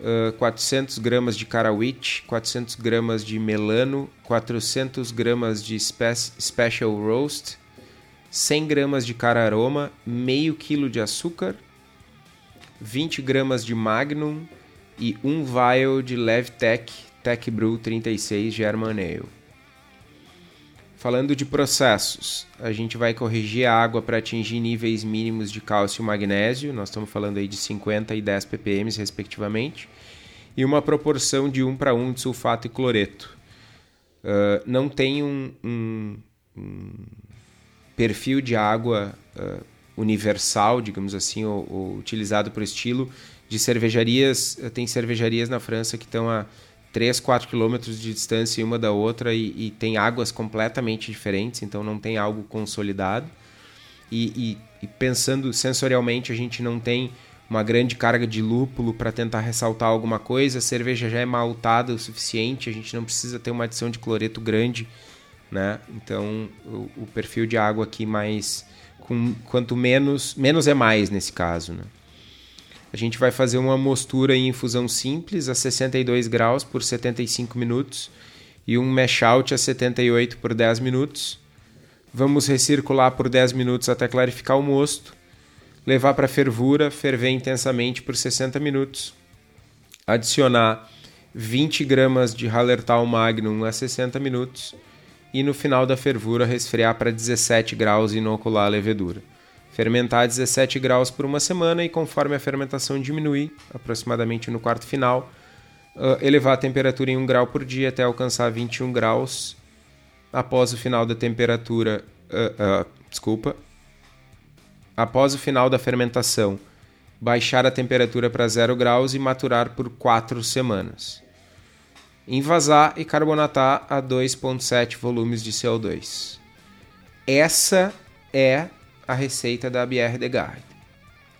uh, 400 gramas de carawit, 400 gramas de melano, 400 gramas de spe special roast, 100 gramas de cararoma, meio quilo de açúcar, 20 gramas de magnum, e um vial de Levtech Tech Brew 36 German Ale. Falando de processos, a gente vai corrigir a água para atingir níveis mínimos de cálcio e magnésio, nós estamos falando aí de 50 e 10 ppm respectivamente, e uma proporção de 1 para 1 de sulfato e cloreto. Uh, não tem um, um, um, perfil de água uh, universal, digamos assim, ou, ou utilizado para o estilo de cervejarias. Tem cervejarias na França que estão a 3, 4 quilômetros de distância uma da outra e, e, tem águas completamente diferentes, então não tem algo consolidado. E, e, e, pensando sensorialmente, a gente não tem uma grande carga de lúpulo para tentar ressaltar alguma coisa, a cerveja já é maltada o suficiente, a gente não precisa ter uma adição de cloreto grande, né? Então o, o perfil de água aqui mais com quanto menos menos é mais nesse caso, né? A gente vai fazer uma mostura em infusão simples a 62 graus por 75 minutos e um mash out a 78 por 10 minutos. Vamos recircular por 10 minutos até clarificar o mosto, levar para fervura, ferver intensamente por 60 minutos, adicionar 20 gramas de Hallertau Magnum a 60 minutos e no final da fervura resfriar para 17 graus e inocular a levedura. Fermentar a 17 graus por uma semana e conforme a fermentação diminuir, aproximadamente no quarto final, uh, elevar a temperatura em 1 grau por dia até alcançar 21 graus. Após o final da temperatura, uh, uh, desculpa, após o final da fermentação, baixar a temperatura para 0 graus e maturar por 4 semanas. Envasar e carbonatar a 2,7 volumes de CO2. Essa é a receita da Bière de Garde.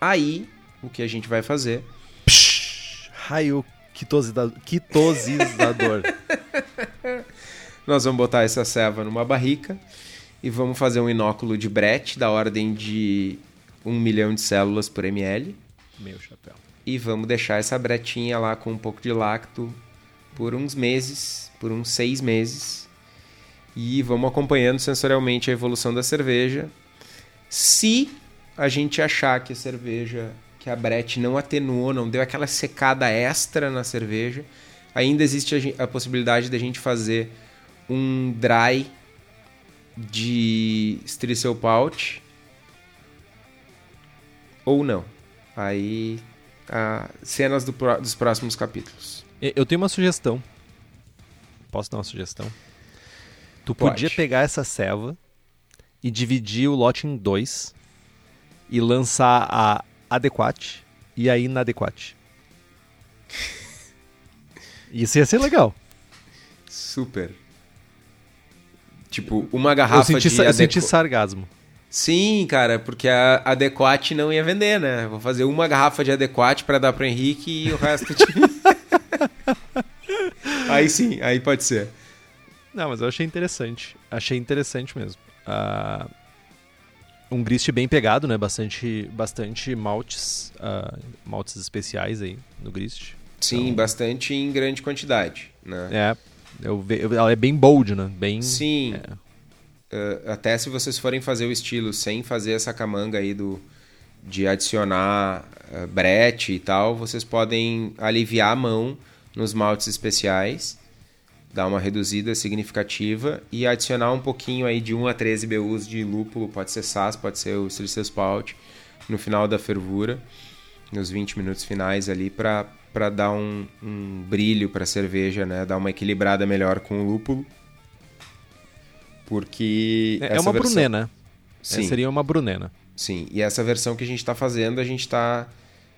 Aí, o que a gente vai fazer?
Psh, raio quitosizador.
Nós vamos botar essa ceva numa barrica e vamos fazer um inóculo de brete da ordem de 1 milhão de células por ml.
Meu chapéu.
E vamos deixar essa bretinha lá com um pouco de lacto por uns meses, por uns seis meses. E vamos acompanhando sensorialmente a evolução da cerveja se a gente achar que a cerveja, que a Brett não atenuou, não deu aquela secada extra na cerveja, ainda existe a, a possibilidade da gente fazer um dry de Strissel Pouch ou não. Aí, a, cenas do, dos próximos capítulos.
Eu tenho uma sugestão. Posso dar uma sugestão? Tu Pode. podia pegar essa ceva e dividir o lote em dois e lançar a adequate e a inadequate. Isso ia ser legal.
Super. Tipo, uma garrafa
eu senti,
de
Eu senti sargasmo.
Sim, cara, porque a adequate não ia vender, né? Vou fazer uma garrafa de adequate para dar pro Henrique e o resto de... aí sim, aí pode ser.
Não, mas eu achei interessante. Achei interessante mesmo. Uh, um grist bem pegado, né? Bastante, bastante maltes, uh, maltes especiais aí no grist.
Sim, então... bastante em grande quantidade, né?
É, eu, eu, ela é bem bold, né? Bem,
Sim. É. Uh, até se vocês forem fazer o estilo sem fazer essa camanga aí do, de adicionar uh, brete e tal, vocês podem aliviar a mão nos maltes especiais dar uma reduzida significativa e adicionar um pouquinho aí de 1 a 13 BUs de lúpulo, pode ser SAS, pode ser o Silicious Pout, no final da fervura, nos 20 minutos finais ali, para dar um, um brilho para a cerveja, né? dar uma equilibrada melhor com o lúpulo. Porque.
É, é uma versão... brunena.
Sim.
É, seria uma brunena.
Sim, e essa versão que a gente está fazendo, a gente está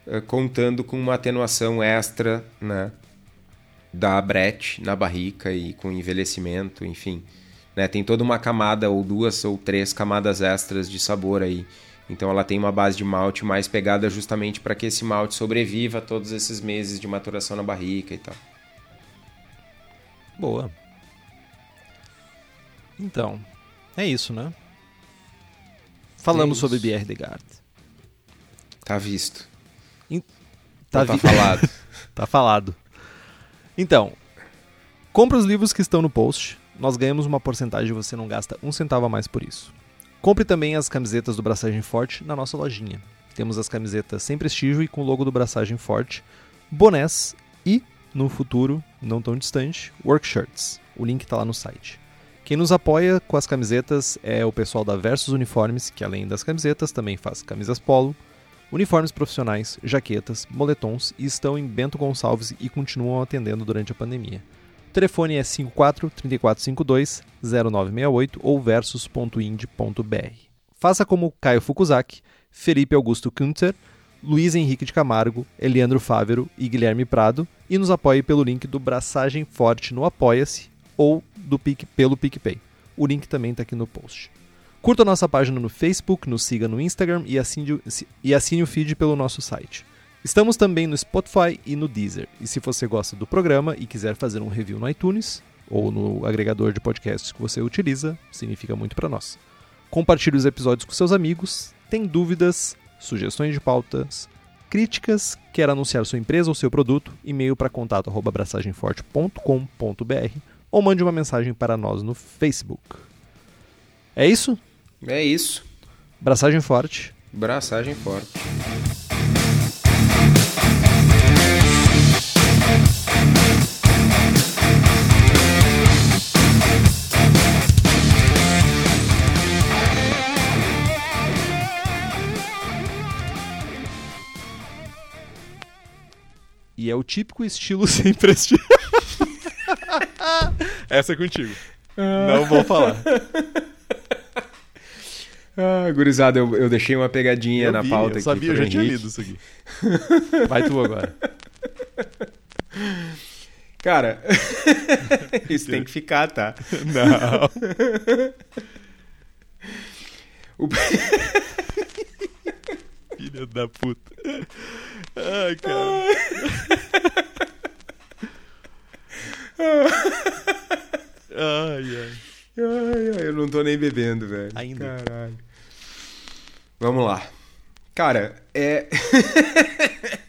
uh, eh, contando com uma atenuação extra, né? Da brete na barrica e com envelhecimento, enfim. Né? Tem toda uma camada, ou duas ou três camadas extras de sabor aí. Então ela tem uma base de malte mais pegada justamente para que esse malte sobreviva todos esses meses de maturação na barrica e tal.
Boa. Então, é isso, né? Falamos é sobre Bière de Garde.
Tá visto.
In... Tá,
tá vi... falado.
tá falado. Então, compre os livros que estão no post. Nós ganhamos uma porcentagem e você não gasta um centavo a mais por isso. Compre também as camisetas do Braçagem Forte na nossa lojinha. Temos as camisetas sem prestígio e com o logo do Braçagem Forte, bonés E, no futuro, não tão distante, Workshirts. O link está lá no site. Quem nos apoia com as camisetas é o pessoal da Versus Uniformes, que além das camisetas também faz camisas polo, uniformes profissionais, jaquetas, moletons e estão em Bento Gonçalves e continuam atendendo durante a pandemia. O telefone é 54 3452 0968 ou versus.ind.br. Faça como Caio Fukuzaki, Felipe Augusto Kunter, Luiz Henrique de Camargo, Eliandro Fávero e Guilherme Prado e nos apoie pelo link do Braçagem Forte no Apoia-se ou do Pic, pelo PicPay. O link também está aqui no post. Curta nossa página no Facebook, nos siga no Instagram e assine, e assine o feed pelo nosso site. Estamos também no Spotify e no Deezer. E se você gosta do programa e quiser fazer um review no iTunes ou no agregador de podcasts que você utiliza, significa muito para nós. Compartilhe os episódios com seus amigos. Tem dúvidas, sugestões de pautas, críticas, quer anunciar sua empresa ou seu produto, e-mail para contato@abraçagemforte.com.br ou mande uma mensagem para nós no Facebook. É isso?
É isso.
Braçagem forte.
Braçagem forte.
E é o típico estilo sem prestígio. Essa é contigo. Não vou falar.
Ah, gurizada, eu, eu deixei uma pegadinha
Eu
na
vi,
pauta
eu
aqui.
sabia, eu já tinha lido isso aqui. Vai tu agora.
Cara, isso tem que ficar, tá?
Não.
O-
Filha da puta. Ai, cara. Ai, ai.
Ai, ai, eu não tô nem bebendo, velho.
Ainda.
Caralho. Vamos lá. Cara, é.